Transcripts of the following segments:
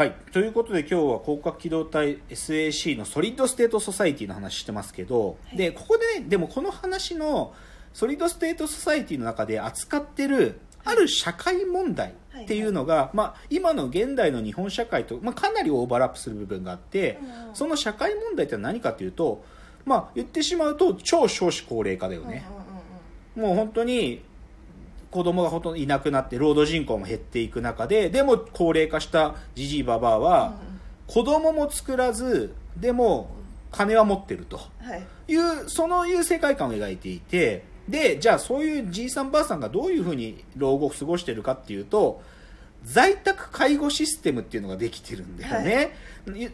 はい。ということで今日は攻殻機動隊 SAC の Solid State Society の話してますけど、はい。で、ここでね、でもこの話の Solid State Society の中で扱ってるある社会問題っていうのが、まあ、今の現代の日本社会と、まあ、かなりオーバーラップする部分があって、うん。その社会問題って何かというと、まあ、言ってしまうと超少子高齢化だよね。うんうん。もう本当に子供がほとんどいなくなって労働人口も減っていく中ででも高齢化したじじいばばあは子供も作らずでも金は持ってると。うんはい。いうそのいう世界観を描いていてでじゃあそういうじいさんばあさんがどういうふうに老後を過ごしてるかっていうと在宅介護システムっていうのができてるんだよね、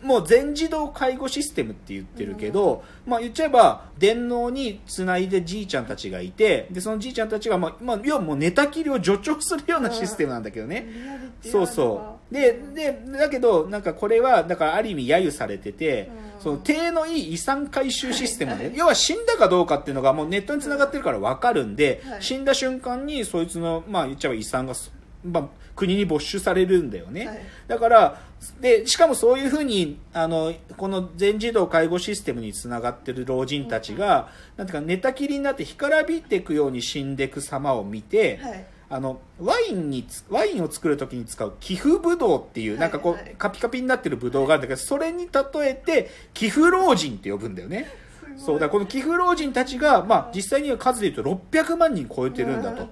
もう全自動介護システムって言ってるけど、まあ言っちゃえば電脳につないでじいちゃんたちがいてでそのじいちゃんたちが、まあまあ、要はもう寝たきりを助長するようなシステムなんだけどね、リアリティそうそう。ででだけどなんかこれはだからある意味揶揄されてて、うん。その手のいい遺産回収システムで、要は死んだかどうかっていうのがもうネットにつながってるから分かるんで、はい。死んだ瞬間にそいつのまあ言っちゃえば遺産がす、まあ、国に没収されるんだよね、はい。だからでしかもそういうふうにあのこの全自動介護システムにつながってる老人たちが、なんていうか寝たきりになって干からびっていくように死んでいく様を見て、はい。あのワインにつワインを作るときに使う寄付ブドウっていう、はいなんかこう、はい。カピカピになってるブドウがあるんだけど、それに例えて寄付老人って呼ぶんだよね。そうだこの寄付老人たちが、まあ、実際には数で言うと600万人超えてるんだと。うん。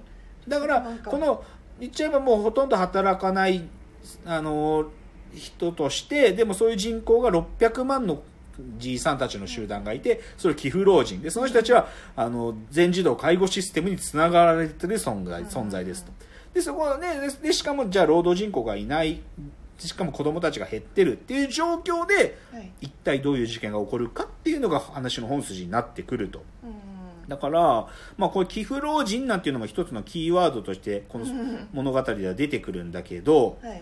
だからこの言っちゃえばもうほとんど働かないあの人としてでもそういう人口が600万のじいさんたちの集団がいてそれ寄付老人。でその人たちはあの全自動介護システムにつながられてる存在存在ですと。でそこはねででしかもじゃあ労働人口がいないしかも子供たちが減ってるっていう状況ではい。一体どういう事件が起こるかっていうのが話の本筋になってくると。うんだから、まあ、これ寄付老人なんていうのも一つのキーワードとしてこのう ん物語では出てくるんだけどはい。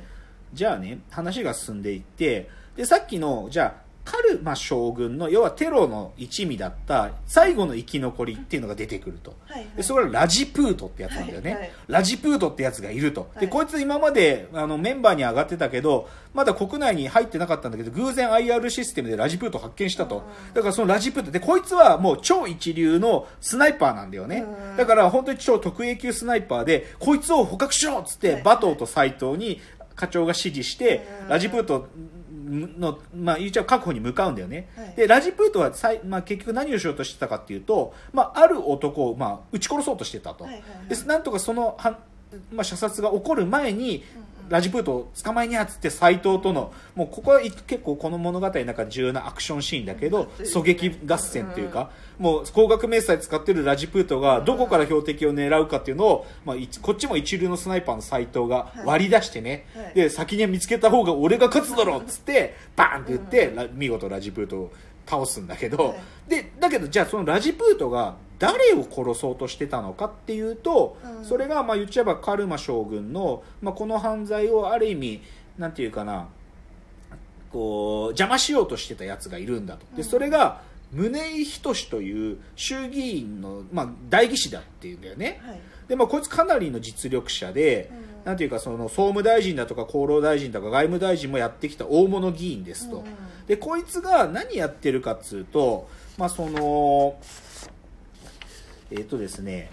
じゃあね話が進んでいってでさっきのじゃあカルマ将軍の要はテロの一味だった最後の生き残りっていうのが出てくると。はいでそれはラジプートってやつなんだよね、はいはい。ラジプートってやつがいると、ではい。こいつ今まであのメンバーに上がってたけどまだ国内に入ってなかったんだけど偶然 IR システムでラジプートを発見したと、うん。だからそのラジプートでこいつはもう超一流のスナイパーなんだよね、うん。だから本当に超特 A 級スナイパーでこいつを捕獲しろっつって、はい。バトーと斎藤に課長が指示して、うん。ラジプートの、まあ、言っちゃう確保に向かうんだよね、はい。でラジプートはさい、まあ、結局何をしようとしてたかっていうと、まあ、ある男を、まあ、撃ち殺そうとしてたと、はいはいはい。でなんとかそのは、まあ、射殺が起こる前に、ラジプートを捕まえにゃっつって斎藤とのもうここはい結構この物語の中で重要なアクションシーンだけどうん。狙撃合戦っていうか、もう高額明細使ってるラジプートがどこから標的を狙うかっていうのを、まあ、いこっちも一流のスナイパーの斎藤が割り出してね、はい。で先に見つけた方が俺が勝つだろっつってバーンって言って、ラ見事ラジプートを倒すんだけど、はい。でだけどじゃあそのラジプートが誰を殺そうとしてたのかっていうと、うん。それがまあ言っちゃえばカルマ将軍の、まあ、この犯罪をある意味なんていうかなこう邪魔しようとしてたやつがいるんだと。でうん。それが宗井仁という衆議院の、まあ、代議士だっていうんだよね。はい。で、まあ、こいつかなりの実力者で、うん。なんていうかその総務大臣だとか厚労大臣とか外務大臣もやってきた大物議員ですと、うん。でこいつが何やってるかっつうとまあそのえっ、とですね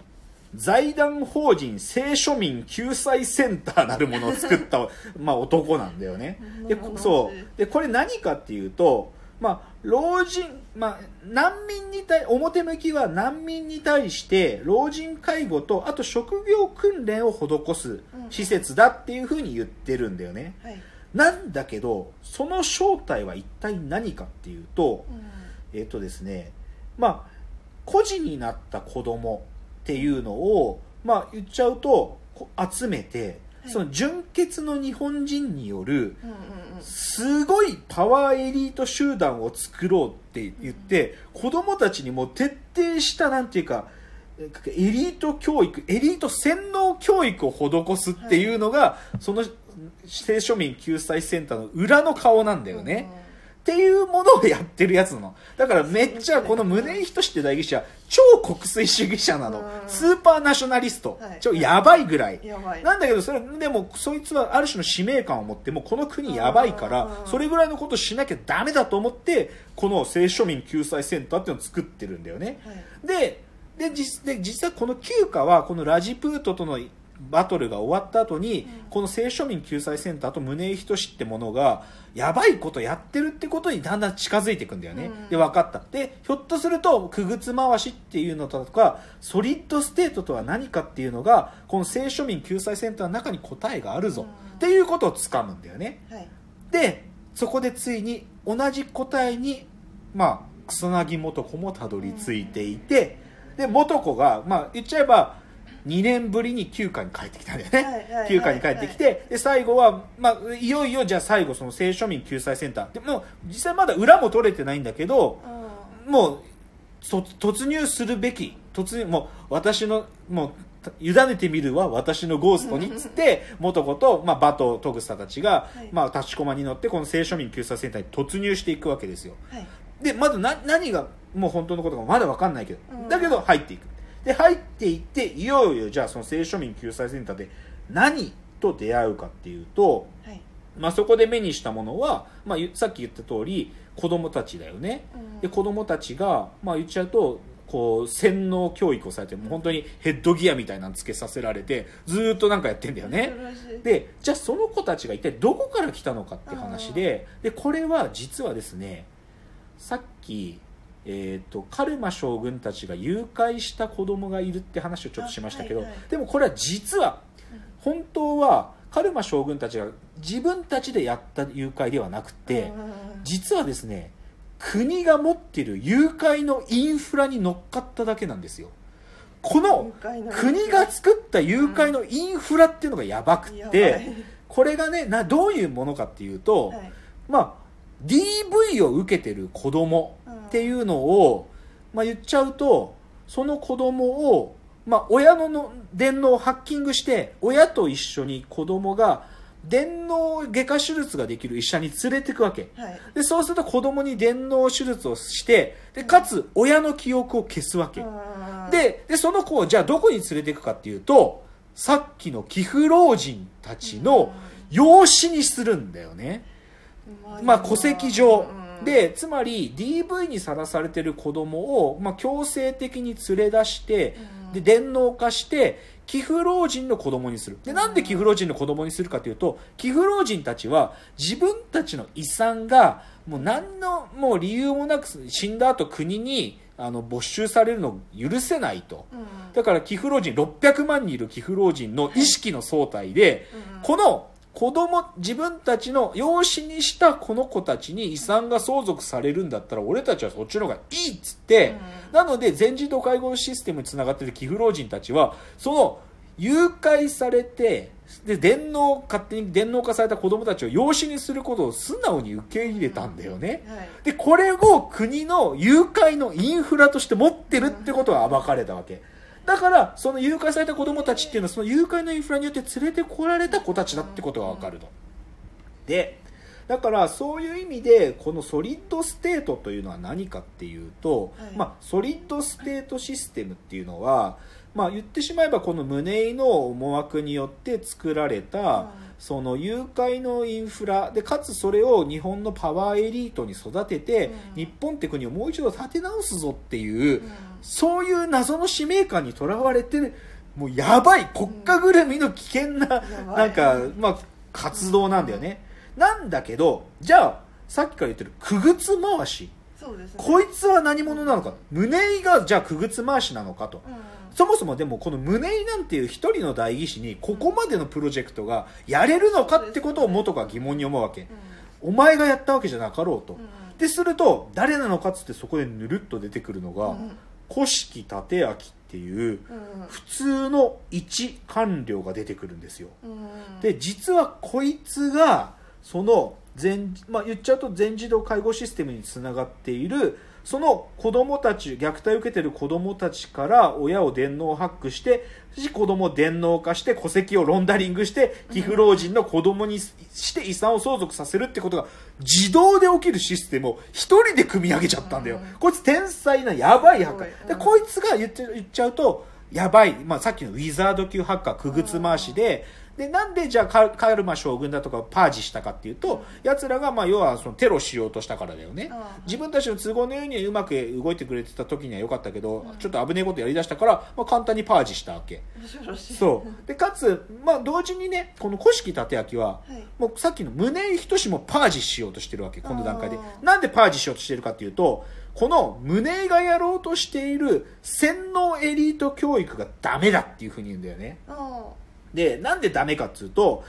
財団法人聖書民救済センターなるものを作った、まあ、男なんだよね。でそう。でこれ何かっていうと、まあ、老人、まあ、難民に対表向きは難民に対して老人介護とあと職業訓練を施す施設だっていうふうに言ってるんだよね。はい。なんだけどその正体は一体何かっていうと、うん。えっ、とですねまあ孤児になった子供っていうのをまあ言っちゃうとこ集めて、はい。その純血の日本人によるうんうんうん。すごいパワーエリート集団を作ろうって言って、子供たちにもう徹底したなんていうかエリート教育エリート洗脳教育を施すっていうのが、その青庶民救済センターの裏の顔なんだよね。っっていうものをやってるやつなの。だからめっちゃこの宗井仁って代議士は超国粋主義者なのう。んスーパーナショナリストはい。超やばいぐらい。なんだけど、それ、でも、そいつはある種の使命感を持って、もうこの国やばいからう、んそれぐらいのことしなきゃダメだと思って、この聖庶民救済センターっていうのを作ってるんだよね。はいで、で、実で実際この9課は、このラジプートとのバトルが終わった後に、この聖庶民救済センターと宗井仁ってものが、やばいことやってるってことにだんだん近づいていくんだよね。うんで、分かった。で、ひょっとすると、くぐつ回しっていうのとか、 Solid State とは何かっていうのが、この聖庶民救済センターの中に答えがあるぞ。うんっていうことをつかむんだよね。はいでそこでついに同じ答えにまあ草薙素子もたどり着いていて、で素子がまあ言っちゃえば2年ぶりに休暇に帰ってきたんだよね、休暇に帰ってきて、で最後は、まあ、いよいよじゃあ最後その青庶民救済センター。でも実際まだ裏も取れてないんだけどうん。もうそ突入するべき。突入もう私のもう委ねてみるは私のゴーストに。っ つって元子と、まあ、バトトグサたちが、はい。まあ、立ちコマに乗ってこの青庶民救済センターに突入していくわけですよ。はい。でまだな何がもう本当のことかまだ分かんないけど、うん。だけど入っていくで入っていっていよいよじゃあその青庶民救済センターで何と出会うかっていうと、はい。まあ、そこで目にしたものは、まあ、ゆさっき言った通り子供たちだよね、うん。で子供たちが、まあ、言っちゃうとこう洗脳教育をされてもう本当にヘッドギアみたいなのつけさせられてずーっとなんかやってんだよね。でじゃあその子たちが一体どこから来たのかって話ででこれは実はですねさっき、えー、とカルマ将軍たちが誘拐した子供がいるって話をちょっとしましたけど、あはいはい。でもこれは実は本当はカルマ将軍たちが自分たちでやった誘拐ではなくて、うん。実はですね国が持ってる誘拐のインフラに乗っかっただけなんですよ。この国が作った誘拐のインフラっていうのがやばくていこれがねなどういうものかっていうと、はい。まあ DV を受けてる子供っていうのを、まあ、言っちゃうとその子供をまあ親のの電脳をハッキングして親と一緒に子供が電脳外科手術ができる医者に連れてくわけ。はい。でそうすると子供に電脳手術をしてでかつ親の記憶を消すわけ、うん。ででその子をじゃあどこに連れていくかっていうとさっきの寄付老人たちの養子にするんだよね、まあ、戸籍上、うんでつまり DV にさらされてる子供をまあ、強制的に連れ出してうん。で電脳化して寄付老人の子供にする。でなんで寄付老人の子供にするかというと寄付老人たちは自分たちの遺産がもう何のもう理由もなく死んだ後国にあの没収されるのを許せないと。うん。だから寄付老人600万人いる寄付老人の意識の総体で、うん。この子供自分たちの養子にしたこの子たちに遺産が相続されるんだったら俺たちはそっちの方がいいっつって、うん。なので全自動介護システムにつながっている寄付老人たちはその誘拐されてで電脳勝手に電脳化された子供たちを養子にすることを素直に受け入れたんだよね、はい。でこれを国の誘拐のインフラとして持ってるってことが暴かれたわけだからその誘拐された子供たちっていうのはその誘拐のインフラによって連れてこられた子たちだってことが分かると。でだからそういう意味でこの Solid State というのは何かっていうと、はい。まあ、 Solid State System っていうのは、まあ、言ってしまえばこの宗井の思惑によって作られた、うんその誘拐のインフラでかつそれを日本のパワーエリートに育てて、うん。日本って国をもう一度立て直すぞっていう、うん。そういう謎の使命感にとらわれてもうやばい国家ぐるみの危険な、やばないんか、まあ、活動なんだよね、なんだけどじゃあさっきから言ってるくぐつ回し。そうですね。こいつは何者なのか。宗井がじゃあくぐつ回しなのかと。うんそもそもでもこの宗井なんていう一人の代議士にここまでのプロジェクトがやれるのかってことを元が疑問に思うわけ。お前がやったわけじゃなかろうと。うん。ですると誰なのかっつってそこでぬるっと出てくるのがうん。古式立明っていううん。普通の一官僚が出てくるんですよ。うん。で実はこいつがその全、まあ、言っちゃうと全自動介護システムにつながっているその子供たち虐待を受けてる子供たちから親を電脳ハックして子供を電脳化して戸籍をロンダリングして寄付老人の子供にして遺産を相続させるってことが自動で起きるシステムを一人で組み上げちゃったんだよ、こいつ天才なやばいハッカー、でこいつが言っちゃ言っちゃうとやばい、まあ、さっきのウィザード級ハッカー、くぐつ回しで、で、なんでじゃあカルマ将軍だとかパージしたかっていうと、奴らがまあ要はそのテロしようとしたからだよね。自分たちの都合のようにうまく動いてくれてた時には良かったけど、ちょっと危ねえことやりだしたから、まあ簡単にパージしたわけ。そう。で、かつ、まあ同時にね、この古式立明は、もうさっきの宗井仁もパージしようとしてるわけ、この段階で。なんでパージしようとしてるかっていうと、この宗井がやろうとしている洗脳エリート教育がダメだっていうふうに言うんだよね。で、なんでダメかっていうと、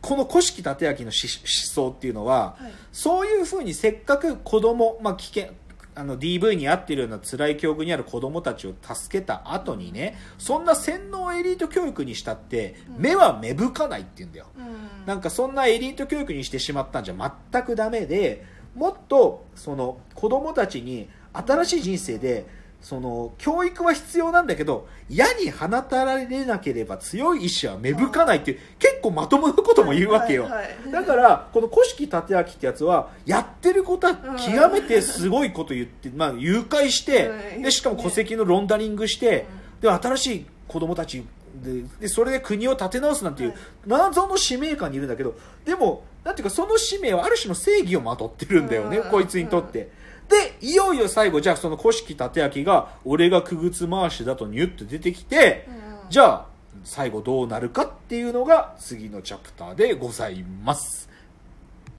この古式立明の思想っていうのは、はい、そういうふうにせっかく子供、まあ危険、あの DV に遭っているような辛い境遇にある子供たちを助けた後にね、そんな洗脳エリート教育にしたって、目は芽吹かないって言うんだよ。うん、なんかそんなエリート教育にしてしまったんじゃ全くダメで、もっとその子供たちに新しい人生でその教育は必要なんだけど矢に放たれなければ強い意志は芽吹かないっていう結構まともなことも言うわけよ、はいはい、だからこの古式立明ってやつはやってることは極めてすごいこと言って、まあ、誘拐してでしかも戸籍のロンダリングしてで新しい子供たちででそれで国を立て直すなんていう謎の使命感にいるんだけどでもなんていうかその使命はある種の正義をまとってるんだよねこいつにとって。で、いよいよ最後、じゃあその古式立明が、俺がくぐつ回しだとニュッと出てきて、じゃあ、最後どうなるかっていうのが次のチャプターでございます。